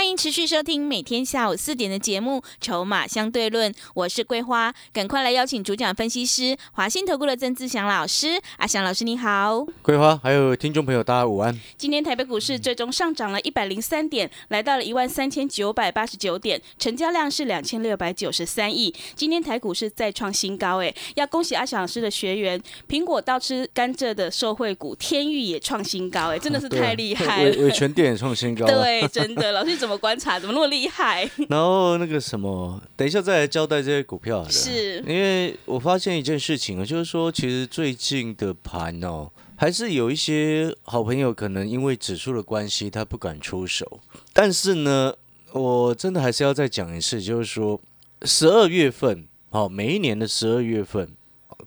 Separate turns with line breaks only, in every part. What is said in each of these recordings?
欢迎持续收听每天下午四点的节目《筹码相对论》，我是桂花，赶快来邀请主讲分析师华信投顾的曾志祥老师。阿祥老师你好，
桂花还有听众朋友大家午安。
今天台北股市最终上涨了一百零三点，来到了一万三千九百八十九点，成交量是两千六百九十三亿。今天台股市再创新高，哎，要恭喜阿祥老师的学员，苹果倒吃甘蔗的受惠股天域也创新高，哎，真的是太厉害了。
伟伟全店也创新高，
对，真的，老师怎么观察？怎么那么厉害？
然后那个什么，等一下再来交代这些股票。
是，
因为我发现一件事情啊，就是说，其实最近的盘哦，还是有一些好朋友可能因为指数的关系，他不敢出手。但是呢，我真的还是要再讲一次，就是说，十二月份哦，每一年的十二月份，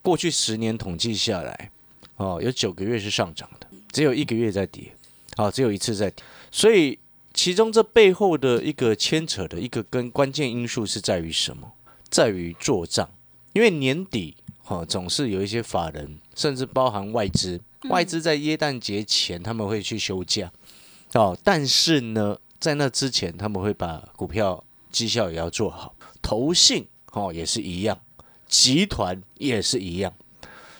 过去十年统计下来，哦，有九个月是上涨的，只有一个月在跌，哦，只有一次在跌，所以。其中这背后的一个牵扯的一个跟关键因素是在于什么？在于做账，因为年底哈总是有一些法人，甚至包含外资，外资在耶诞节前他们会去休假哦。但是呢，在那之前他们会把股票绩效也要做好，投信哦也是一样，集团也是一样。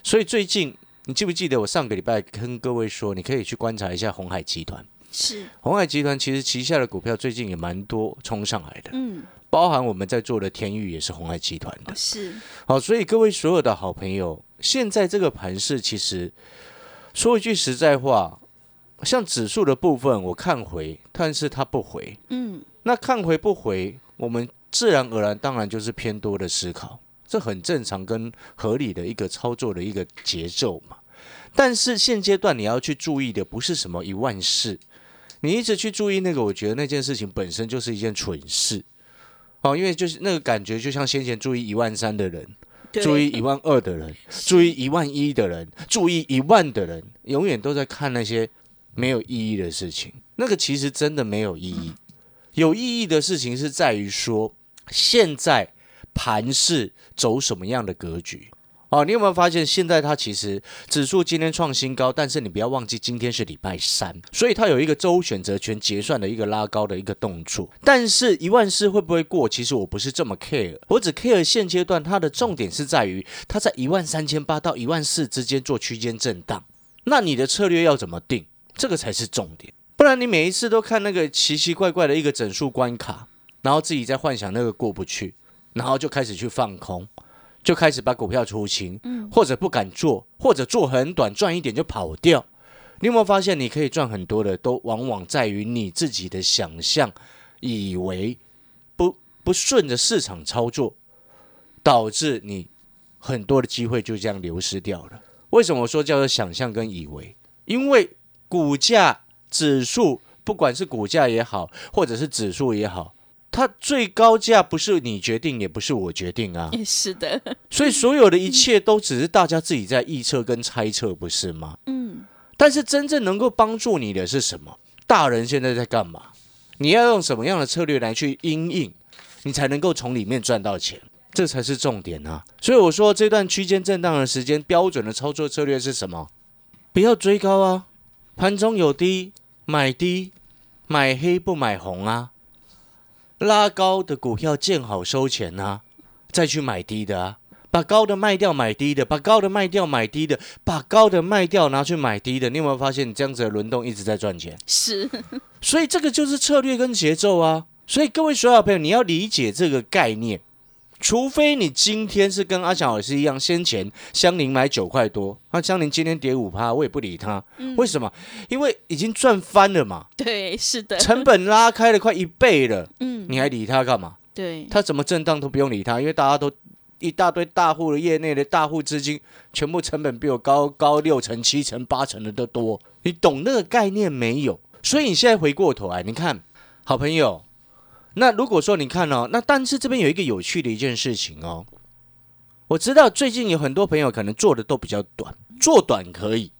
所以最近你记不记得我上个礼拜跟各位说，你可以去观察一下红海集团。
是。
红海集团其实旗下的股票最近也蛮多冲上来的，
嗯，
包含我们在做的天域也是红海集团的，
是。
好，所以各位所有的好朋友，现在这个盘势其实说一句实在话，像指数的部分我看回，但是它不回，
嗯，
那看回不回，我们自然而然当然就是偏多的思考，这很正常跟合理的一个操作的一个节奏嘛。但是现阶段你要去注意的不是什么一万四。你一直去注意那个，我觉得那件事情本身就是一件蠢事，哦，因为就是那个感觉，就像先前注意一万三的人，注意一万二的人，注意一万一的人，注意一万的人，永远都在看那些没有意义的事情。那个其实真的没有意义，有意义的事情是在于说，现在盘是走什么样的格局。哦，你有没有发现现在它其实指数今天创新高，但是你不要忘记今天是礼拜三，所以它有一个周选择权结算的一个拉高的一个动作。但是一万四会不会过？其实我不是这么 care，我只 care 现阶段它的重点是在于它在一万三千八到一万四之间做区间震荡。那你的策略要怎么定？这个才是重点。不然你每一次都看那个奇奇怪怪的一个整数关卡，然后自己在幻想那个过不去，然后就开始去放空。就开始把股票出清，或者不敢做，或者做很短赚一点就跑掉。你有没有发现，你可以赚很多的，都往往在于你自己的想象，以为不不顺着市场操作，导致你很多的机会就这样流失掉了。为什么说叫做想象跟以为？因为股价指数，不管是股价也好，或者是指数也好。它最高价不是你决定，也不是我决定啊。
是的，
所以所有的一切都只是大家自己在臆测跟猜测，不是吗？
嗯。
但是真正能够帮助你的是什么？大人现在在干嘛？你要用什么样的策略来去应应，你才能够从里面赚到钱？这才是重点啊！所以我说这段区间震荡的时间，标准的操作策略是什么？不要追高啊！盘中有低买低，买黑不买红啊！拉高的股票见好收钱呐，再去买低的啊，把高的卖掉买低的，把高的卖掉买低的，把高的卖掉拿去买低的，你有没有发现你这样子的轮动一直在赚钱？
是，
所以这个就是策略跟节奏啊。所以各位所有朋友，你要理解这个概念。除非你今天是跟阿强老师一样，先前香菱买九块多，那香菱今天跌五趴，我也不理他。为什么？因为已经赚翻了嘛。
对，是的。
成本拉开了快一倍了。嗯，你还理他干嘛？
对，
他怎么震荡都不用理他，因为大家都一大堆大户的业内的大户资金，全部成本比我高高六成、七成、八成的都多。你懂那个概念没有？所以你现在回过头来，你看好朋友。那如果说你看哦，那但是这边有一个有趣的一件事情哦，我知道最近有很多朋友可能做的都比较短，做短可以，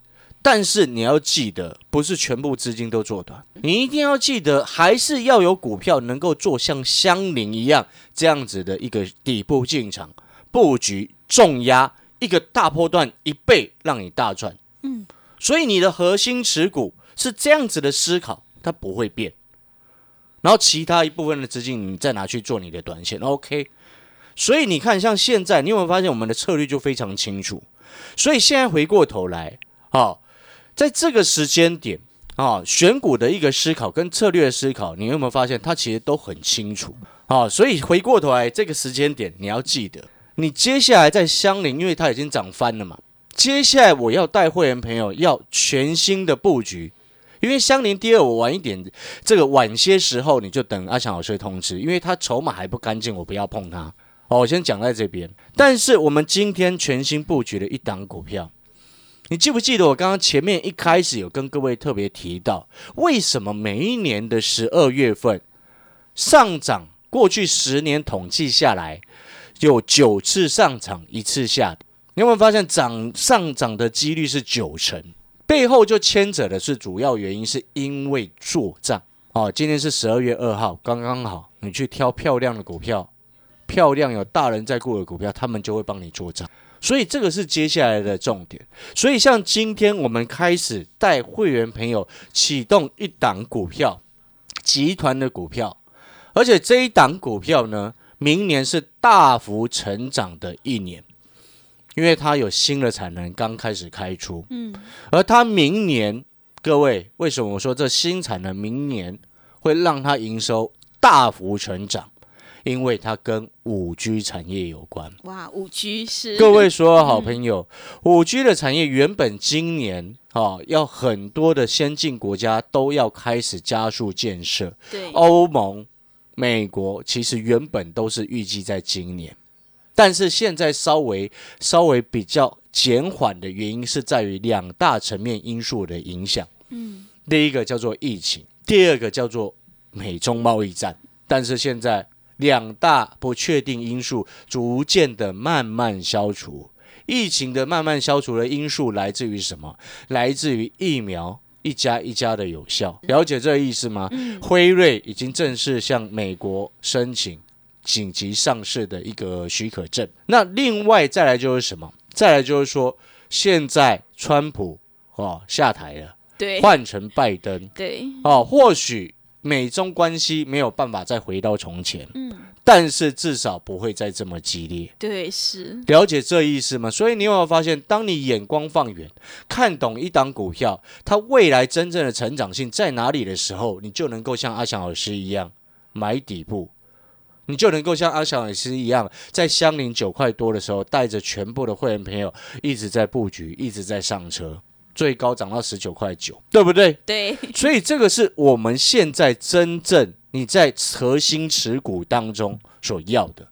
但是你要记得，不是全部资金都做短，你一定要记得，还是要有股票能够做像香菱一样这样子的一个底部进场布局重压一个大波段一倍让你大赚。嗯，所以你的核心持股是这样子的思考，它不会变。然后其他一部分的资金，你再拿去做你的短线，OK。所以你看，像现在，你有没有发现我们的策略就非常清楚？所以现在回过头来，啊，在这个时间点啊，选股的一个思考跟策略的思考，你有没有发现它其实都很清楚？啊，所以回过头来这个时间点，你要记得，你接下来在相邻，因为它已经涨翻了嘛。接下来我要带会员朋友要全新的布局。因为相邻第二，我晚一点，这个晚些时候你就等阿强老师通知，因为他筹码还不干净，我不要碰他。哦，我先讲在这边。但是我们今天全新布局的一档股票，你记不记得我刚刚前面一开始有跟各位特别提到，为什么每一年的十二月份上涨，过去十年统计下来有九次上涨，一次下跌。你有没有发现涨上涨的几率是九成？背后就牵扯的是主要原因，是因为做账哦。今天是十二月二号，刚刚好，你去挑漂亮的股票，漂亮有大人在顾的股票，他们就会帮你做账。所以这个是接下来的重点。所以像今天我们开始带会员朋友启动一档股票，集团的股票，而且这一档股票呢，明年是大幅成长的一年。因为它有新的产能刚开始开出，嗯，而它明年，各位为什么我说这新产能明年会让它营收大幅成长？因为它跟五 G 产业有关。
哇，五 G 是
各位所有好朋友，五 G 的产业原本今年啊，要很多的先进国家都要开始加速建设，
对，
欧盟、美国其实原本都是预计在今年。但是现在稍微稍微比较减缓的原因是在于两大层面因素的影响。嗯，第一个叫做疫情，第二个叫做美中贸易战。但是现在两大不确定因素逐渐的慢慢消除。疫情的慢慢消除的因素来自于什么？来自于疫苗一家一家的有效。了解这个意思吗？辉瑞已经正式向美国申请。紧急上市的一个许可证。那另外再来就是什么？再来就是说，现在川普哦下台了，
对，
换成拜登，
对，
哦，或许美中关系没有办法再回到从前，嗯，但是至少不会再这么激烈。
对，是
了解这意思吗？所以你有没有发现，当你眼光放远，看懂一档股票它未来真正的成长性在哪里的时候，你就能够像阿翔老师一样买底部。你就能够像阿小老师一样，在相邻九块多的时候，带着全部的会员朋友一直在布局，一直在上车，最高涨到十九块九，对不对？
对。
所以这个是我们现在真正你在核心持股当中所要的。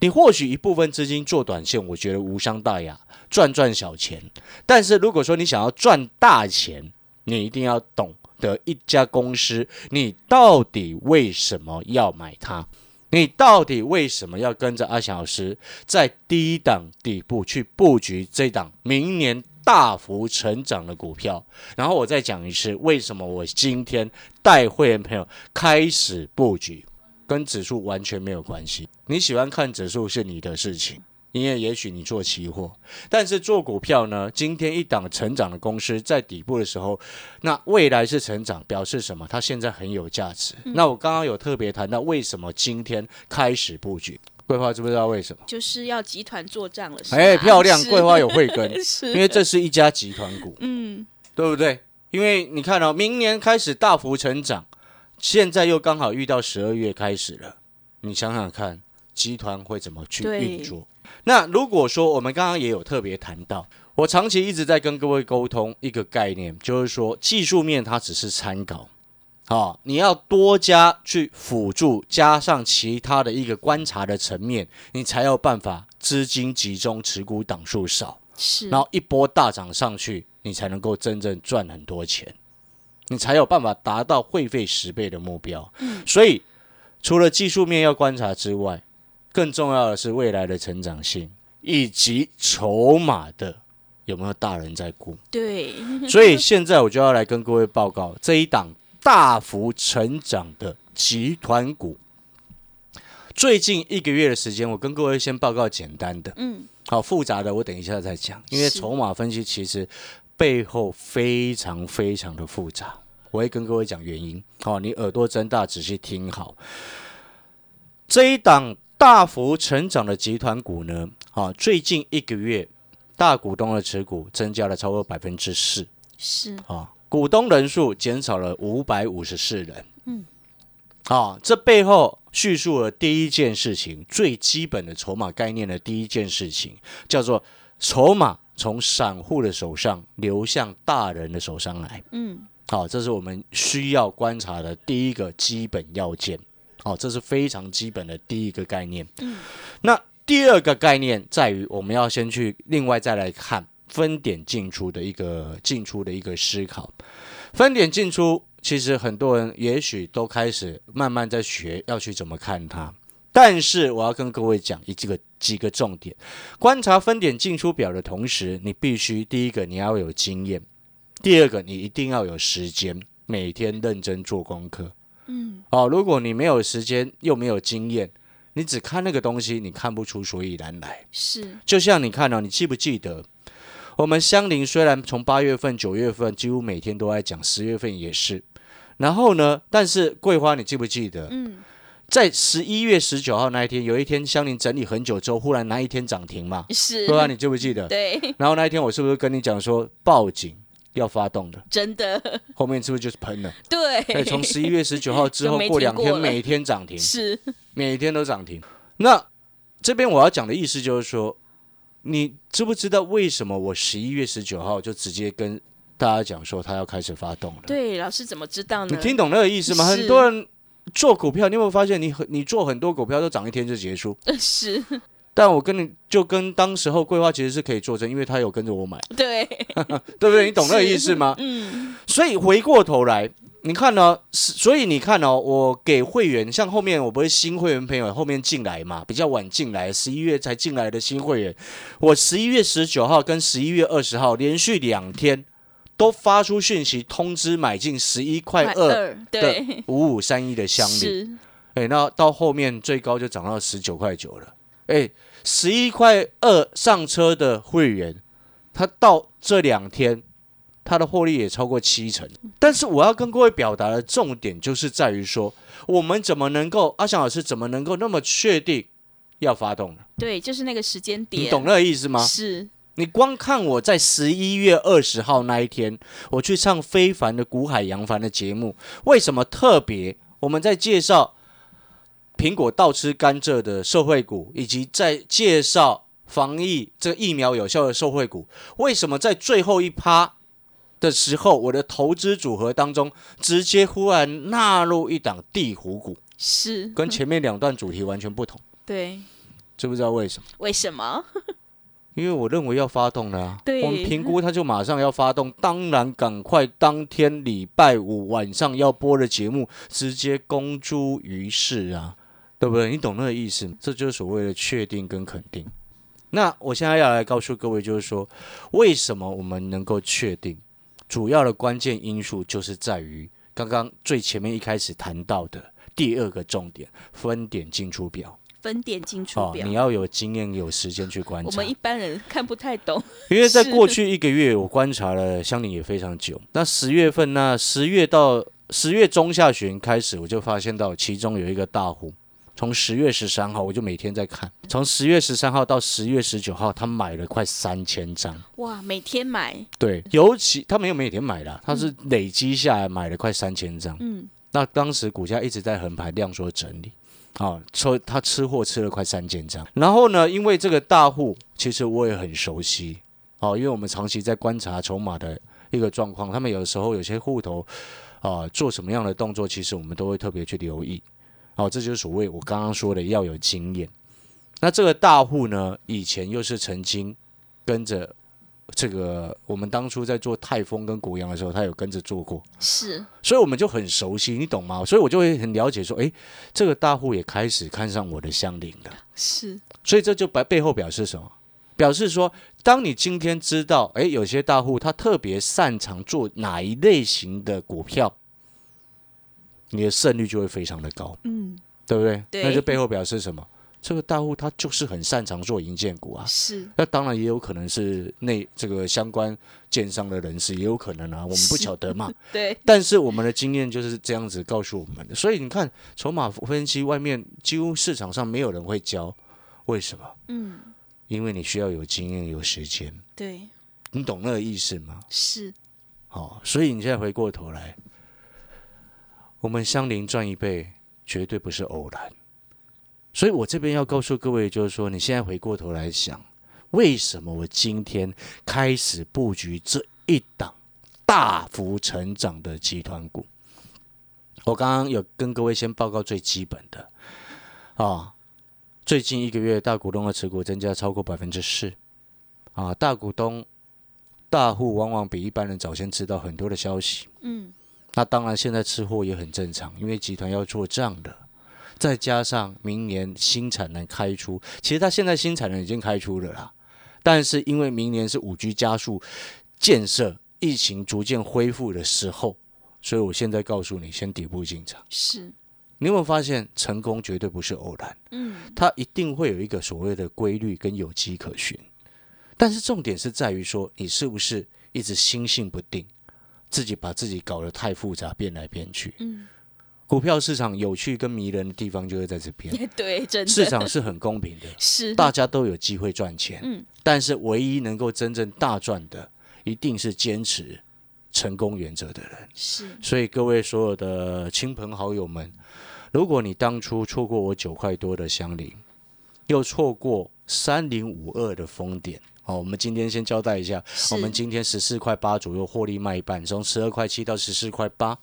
你或许一部分资金做短线，我觉得无伤大雅，赚赚小钱。但是如果说你想要赚大钱，你一定要懂得一家公司，你到底为什么要买它？你到底为什么要跟着阿翔老师在低档底部去布局这档明年大幅成长的股票？然后我再讲一次，为什么我今天带会员朋友开始布局，跟指数完全没有关系。你喜欢看指数是你的事情。因为也许你做期货，但是做股票呢？今天一档成长的公司在底部的时候，那未来是成长，表示什么？它现在很有价值。那我刚刚有特别谈到，为什么今天开始布局？桂花知不知道为什么？
就是要集团做账了。
哎，漂亮！桂花有慧根，因为这是一家集团股，嗯，对不对？因为你看哦，明年开始大幅成长，现在又刚好遇到十二月开始了，你想想看，集团会怎么去运作？那如果说我们刚刚也有特别谈到，我长期一直在跟各位沟通一个概念，就是说技术面它只是参考，好，你要多加去辅助，加上其他的一个观察的层面，你才有办法资金集中，持股档数少，
是，
然后一波大涨上去，你才能够真正赚很多钱，你才有办法达到会费十倍的目标。嗯，所以除了技术面要观察之外，更重要的是未来的成长性以及筹码的有没有大人在顾。
对，
所以现在我就要来跟各位报告这一档大幅成长的集团股。最近一个月的时间，我跟各位先报告简单的，
嗯，
好复杂的我等一下再讲，因为筹码分析其实背后非常非常的复杂，我会跟各位讲原因。好，你耳朵睁大，仔细听好。这一档大幅成长的集团股呢，啊，最近一个月大股东的持股增加了超过百分之四，
是，
啊，股东人数减少了五百五十四人。嗯，啊，这背后叙述了第一件事情，最基本的筹码概念的第一件事情，叫做筹码从散户的手上流向大人的手上来。
嗯，
好，这是我们需要观察的第一个基本要件。好，这是非常基本的第一个概念。嗯，那第二个概念在于，我们要先去另外再来看分点进出的一个进出的一个思考。分点进出，其实很多人也许都开始慢慢在学要去怎么看它。但是我要跟各位讲一几个几个重点，观察分点进出表的同时，你必须第一个你要有经验，第二个你一定要有时间，每天认真做功课。嗯，哦，如果你没有时间又没有经验，你只看那个东西，你看不出所以然来。
是，
就像你看哦，你记不记得，我们香菱虽然从八月份、九月份几乎每天都在讲，十月份也是，然后呢，但是桂花你记不记得？
嗯，
在十一月十九号那一天，有一天香菱整理很久之后，忽然那一天涨停嘛？
是，
桂花你记不记得？
对，
然后那一天我是不是跟你讲说报警要发动的？
真的，
后面是不是就是喷了？
对，
哎，从十一月十九号 之后过两天，每天涨停，
是，
每天都涨停。那这边我要讲的意思就是说，你知不知道为什么我十一月十九号就直接跟大家讲说他要开始发动了？
对，老师怎么知道呢？
你听懂那个意思吗？很多人做股票，你有没有发现你很你做很多股票都涨一天就结束？
呃 是，
但我跟你就跟当时候桂花其实是可以作证，因为他有跟着我买，
对，
对不对？你懂那个意思吗？
嗯，
所以回过头来，你看呢、是所以你看哦，我给会员，像后面我不是新会员朋友后面进来嘛，比较晚进来，十一月才进来的新会员，我十一月十九号跟十一月二十号连续两天都发出讯息通知买进十一块二的五五三一的香力，
是，
哎，那到后面最高就涨到十九块九了，哎，十一块二上车的会员，他到这两天。他的获利也超过七成，但是我要跟各位表达的重点就是在于说，我们怎么能够阿翔老师怎么能够那么确定要发动呢？
对，就是那个时间点，
你懂那个意思吗？
是，
你光看我在十一月二十号那一天，我去唱非凡的古海洋帆的节目，为什么特别？我们在介绍苹果倒吃甘蔗的受惠股，以及在介绍防疫这个疫苗有效的受惠股，为什么在最后一趴的时候，我的投资组合当中直接忽然纳入一档地虎股，
是，
跟前面两段主题完全不同，
对，
知不知道为什么？
为什么？
因为我认为要发动了、啊，
对。
我们评估它就马上要发动，当然赶快当天礼拜五晚上要播的节目直接公诸于世啊，对不对？你懂那个意思吗？这就是所谓的确定跟肯定。那我现在要来告诉各位，就是说为什么我们能够确定，主要的关键因素就是在于刚刚最前面一开始谈到的第二个重点——分点进出表。
分点进出
哦，
表
你，要有经验、有时间去观察。
我们一般人看不太懂，
因为在过去一个月，我观察了香菱也非常久。那十月份，呢十月到十月中下旬开始，我就发现到其中有一个大户，从十月十三号我就每天在看，从十月十三号到十月十九号，他买了快三千张。
哇，每天买，
对，尤其他没有每天买啦，他是累积下来买了快三千张。
嗯，
那当时股价一直在横盘量缩整理，啊，抽他吃货吃了快三千张。然后呢，因为这个大户，其实我也很熟悉，哦，因为我们长期在观察筹码的一个状况，他们有的时候有些户头啊做什么样的动作，其实我们都会特别去留意。哦，这就是所谓我刚刚说的要有经验。那这个大户呢，以前又是曾经跟着这个我们当初在做泰丰跟国阳的时候，他有跟着做过，
是
所以我们就很熟悉，你懂吗？所以我就会很了解说，诶，这个大户也开始看上我的香菱了。
是，
所以这就白背后表示什么？表示说，当你今天知道，诶，有些大户他特别擅长做哪一类型的股票，你的胜率就会非常的高，
嗯，
对不对？
对
那就背后表示什么？这个大户他就是很擅长做银建股啊。
是，
那当然也有可能是内这个相关建商的人士，也有可能啊，我们不晓得嘛。
对，
但是我们的经验就是这样子告诉我们的，所以你看筹码分析，外面几乎市场上没有人会教，为什么？
嗯，
因为你需要有经验、有时间，
对，
你懂那个意思吗？
是，
哦，所以你现在回过头来，我们相邻赚一倍绝对不是偶然。所以我这边要告诉各位，就是说，你现在回过头来想，为什么我今天开始布局这一档大幅成长的集团股？我刚刚有跟各位先报告最基本的啊，最近一个月大股东的持股增加超过百分之四啊，大股东大户往往比一般人早先知道很多的消息。
嗯，
那当然，现在吃货也很正常，因为集团要做账的，再加上明年新产能开出，其实它现在新产能已经开出了啦，但是因为明年是五 G 加速建设，疫情逐渐恢复的时候，所以我现在告诉你，先底部进场。
是，
你有没有发现，成功绝对不是偶然，
嗯，
它一定会有一个所谓的规律跟有迹可循。但是重点是在于说，你是不是一直心性不定，自己把自己搞得太复杂，变来变去。
嗯，
股票市场有趣跟迷人的地方就是在这边，
对，真的
市场是很公平的，
是，
大家都有机会赚钱。
嗯，
但是唯一能够真正大赚的，一定是坚持成功原则的人。
是，
所以各位所有的亲朋好友们，如果你当初错过我九块多的香菱，又错过三零五二的封点，哦，我们今天先交代一下，我们今天十四块八左右获利卖一半，从十二块七到十四块八，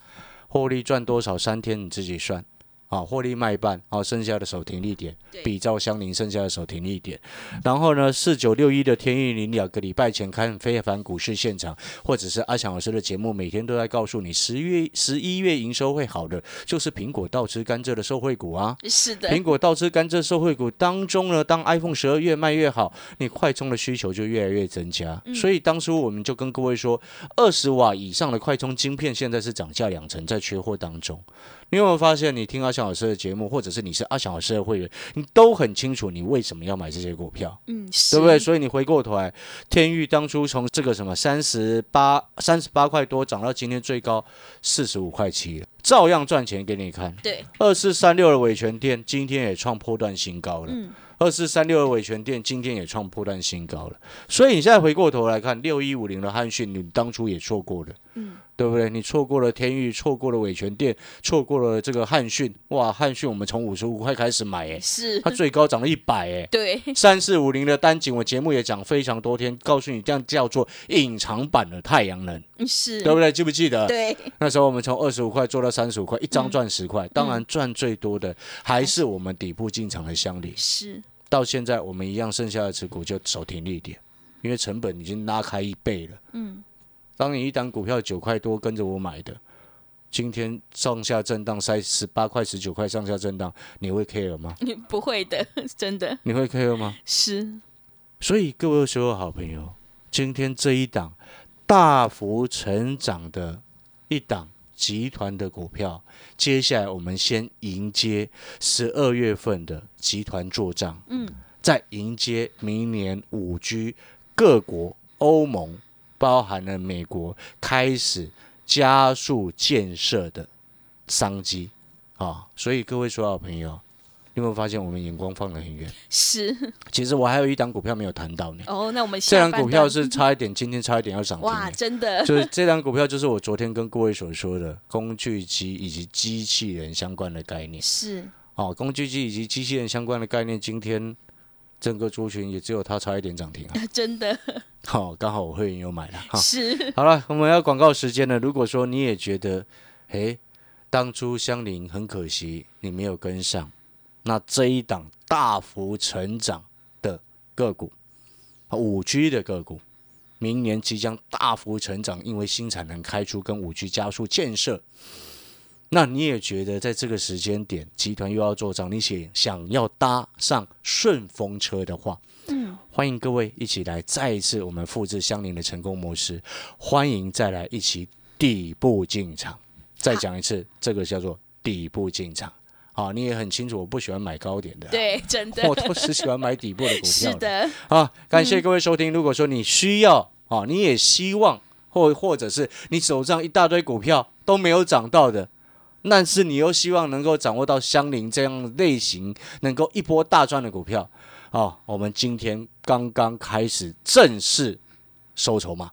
获利赚多少？三天你自己算。啊，获利卖一半，好，剩下的手停利点
对，
比照相邻剩下的手停利点。然后呢，四九六一的天域零两个礼拜前看非凡股市现场，或者是阿强老师的节目，每天都在告诉你，十月、十一月营收会好的，就是苹果倒吃甘蔗的受惠股啊。
是的，
苹果倒吃甘蔗受惠股当中呢，当 iPhone 十二越卖越好，你快充的需求就越来越增加。
嗯
所以当初我们就跟各位说，二十瓦以上的快充晶片现在是涨价两成，在缺货当中。你有没有发现，你听阿翔老师的节目，或者是你是阿翔老师的会员，你都很清楚你为什么要买这些股票。
嗯，是，
对不对？所以你回过头来，天域当初从这个什么三十八三十八块多涨到今天最高四十五块七了，照样赚钱给你看。
对，
二四三六的伟权店今天也创破断新高了。
嗯，
二四三六的伟权店今天也创破断新高了。所以你现在回过头来看，六一五零的汉讯，你当初也错过了。
嗯，
对不对？你错过了天域，错过了伟权店，错过了这个汉讯。哇，汉讯我们从五十五块开始买，哎，
是
它，最高涨了一百，哎。
对，
三四五零的单井，我节目也讲非常多天，告诉你这样叫做隐藏版的太阳能，
是，
对不对？记不记得？
对，
那时候我们从二十五块做到三十五块，一张赚十块，当然赚最多的还是我们底部进场的乡里。
是，
到现在我们一样，剩下的持股就守停利点，因为成本已经拉开一倍了。
嗯，
当你一档股票九块多跟着我买的，今天上下震荡，塞十八块、十九块上下震荡，你会 care 吗？
你 不会的，真的
你会 care 吗？
是，
所以各位所有好朋友，今天这一档大幅成长的一档集团的股票，接下来我们先迎接十二月份的集团做账，
嗯，
再迎接明年五 G 各国欧盟，包含了美国开始加速建设的商机啊！所以各位所有朋友，你有没有发现我们眼光放得很远？
是，
其实我还有一档股票没有谈到呢。
哦，那我们
这档股票是差一点，今天差一点要涨停
哇，
的。
真的，
就是这档股票，就是我昨天跟各位所说的工具机以及机器人相关的概念。
是，
哦，工具机以及机器人相关的概念，今天整个族群也只有它差一点涨停啊。
真的
好、刚好我会员有买了哈。
是，
好了，我们要广告时间了。如果说你也觉得，诶，当初香菱很可惜你没有跟上，那这一档大幅成长的个股，五 G 的个股，明年即将大幅成长，因为新产能开出跟五 G 加速建设。那你也觉得在这个时间点，集团又要做账，你想想要搭上顺风车的话，嗯，欢迎各位一起来再一次我们复制相邻的成功模式，欢迎再来一起底部进场。再讲一次，这个叫做底部进场。好，你也很清楚，我不喜欢买高点的，
对，真的，
我都是喜欢买底部的股票。
是的，
好，感谢各位收听。如果说你需要，啊，你也希望，或或者是你手上一大堆股票都没有涨到的。但是你又希望能够掌握到相邻这样类型，能够一波大赚的股票，哦，我们今天刚刚开始正式收筹码。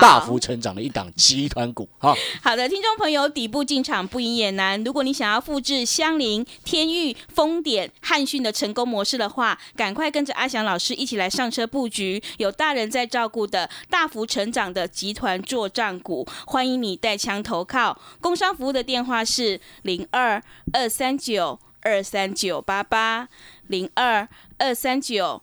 大幅成长的一档集团股，哈。
好的，听众朋友，底部进场不赢也难。如果你想要复制香菱、天域、丰典、汉讯的成功模式的话，赶快跟着阿翔老师一起来上车布局，有大人在照顾的大幅成长的集团做账股，欢迎你带枪投靠。工商服务的电话是零二二三九二三九八八零二二三九。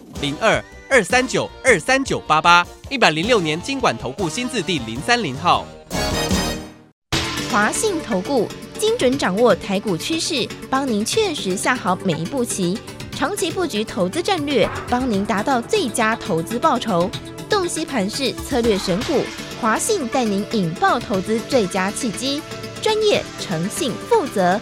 零二二三九二三九八八一百零六年经管投顾新字第零三零号，
华信投顾精准掌握台股趋势，帮您确实下好每一步棋，长期布局投资战略，帮您达到最佳投资报酬。洞悉盘势策略选股，华信带您引爆投资最佳契机，专业、诚信、负责。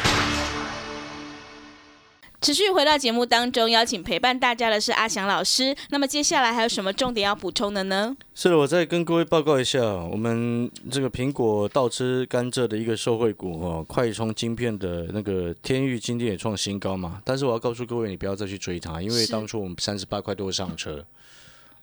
持续回到节目当中，邀请陪伴大家的是阿翔老师。那么接下来还有什么重点要补充的呢？
是的，我再跟各位报告一下，我们这个苹果倒吃甘蔗的一个受惠股哦，快充晶片的那个天域今天也创新高嘛。但是我要告诉各位，你不要再去追它，因为当初我们三十八块多上车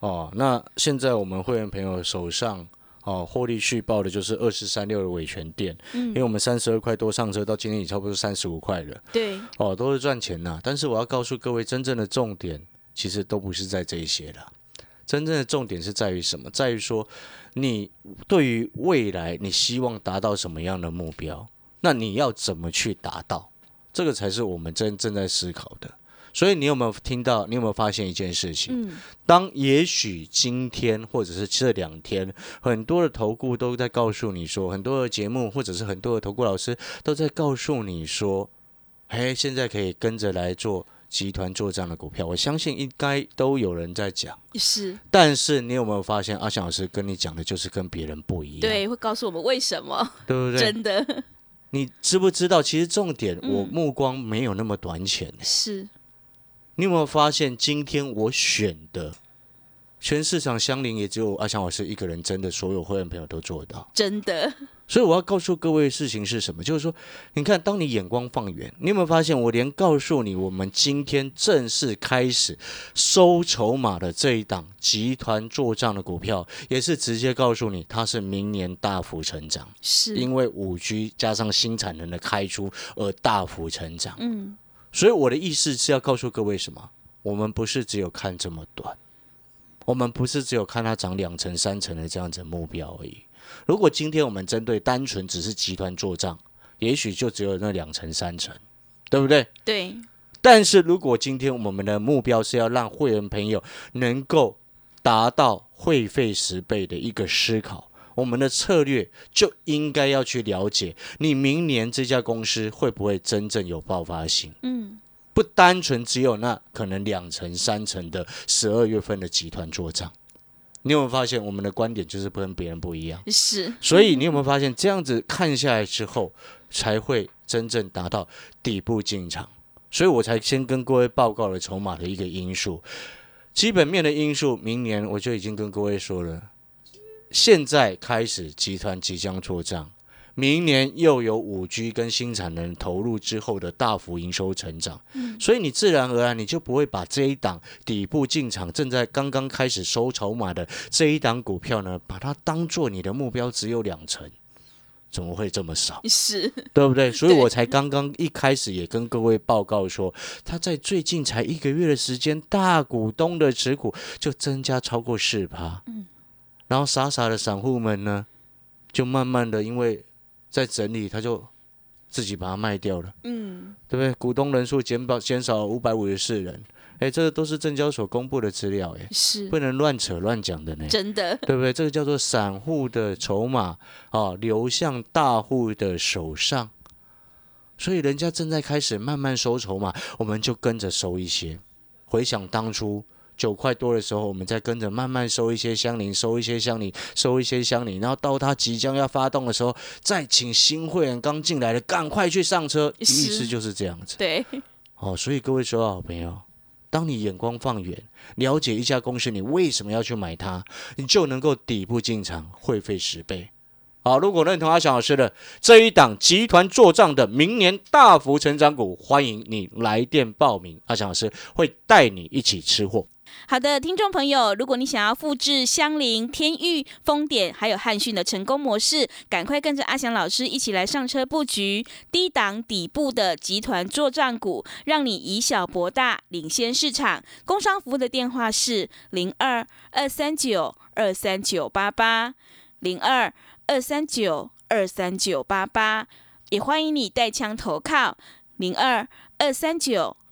哦。那现在我们会员朋友手上。哦，获利续报的就是二四三六的伟权店，嗯，因为我们三十二块多上车，到今天也差不多三十五块了，
对，
哦，都是赚钱呐。但是我要告诉各位，真正的重点其实都不是在这一些了，真正的重点是在于什么？在于说你对于未来你希望达到什么样的目标，那你要怎么去达到？这个才是我们真正在思考的。所以你有没有听到？你有没有发现一件事情？嗯，当也许今天或者是这两天，很多的投顾都在告诉你说，很多的节目或者是很多的投顾老师都在告诉你说，哎，现在可以跟着来做集团做这样的股票。我相信应该都有人在讲，
是。
但是你有没有发现，阿翔老师跟你讲的就是跟别人不一样？
对，会告诉我们为什么？
对不对？
真的。
你知不知道？其实重点，我目光没有那么短浅。
是。
你有没有发现，今天我选的全市场相邻，也只有阿强老师一个人，真的所有会员朋友都做到，
真的。
所以我要告诉各位的事情是什么？就是说，你看，当你眼光放远，你有没有发现，我连告诉你，我们今天正式开始收筹码的这一档集团做账的股票，也是直接告诉你，它是明年大幅成长，
是
因为五 G 加上新产能的开出而大幅成长。嗯。所以我的意思是要告诉各位什么？我们不是只有看这么短，我们不是只有看它涨两成、三成的这样子目标而已。如果今天我们针对单纯只是集团做账，也许就只有那两成、三成，对不对？
对。
但是如果今天我们的目标是要让会员朋友能够达到会费十倍的一个思考。我们的策略就应该要去了解，你明年这家公司会不会真正有爆发性？嗯，不单纯只有那可能两成、三成的十二月份的集团做账。你有没有发现，我们的观点就是跟别人不一样？
是。
所以你有没有发现，这样子看下来之后，才会真正达到底部进场？所以我才先跟各位报告了筹码的一个因素，基本面的因素，明年我就已经跟各位说了。现在开始，集团即将做账，明年又有五 G 跟新产能投入之后的大幅营收成长，所以你自然而然你就不会把这一档底部进场正在刚刚开始收筹码的这一档股票呢，把它当做你的目标只有两成，怎么会这么少？
是
对不对？所以我才刚刚一开始也跟各位报告说，他在最近才一个月的时间，大股东的持股就增加超过四趴。嗯，然后傻傻的散户们呢，就慢慢的因为在整理，他就自己把它卖掉了，
嗯，
对不对？股东人数减少减少五百五十四人，哎，这个都是证交所公布的资料，哎，
是
不能乱扯乱讲的呢。
真的，
对不对？这个叫做散户的筹码啊，流向大户的手上，所以人家正在开始慢慢收筹码，我们就跟着收一些。回想当初九块多的时候，我们再跟着慢慢收一些香菱，收一些香菱，收一些香菱，然后到它即将要发动的时候，再请新会员刚进来的赶快去上车，意思就是这样子。
对，
哦，所以各位所有好朋友，当你眼光放远，了解一家公司你为什么要去买它，你就能够底部进场，会费十倍。好，如果认同阿翔老师的这一档集团做账的明年大幅成长股，欢迎你来电报名，阿翔老师会带你一起吃货。
好的，听众朋友，如果你想要复制香菱、天域、丰典还有汉讯的成功模式，赶快跟着阿翔老师一起来上车布局低档底部的集团作战股，让你以小博大，领先市场。工商服务的电话是零二二三九二三九八八零二二三九二三九八八，也欢迎你带枪投靠零二二三九。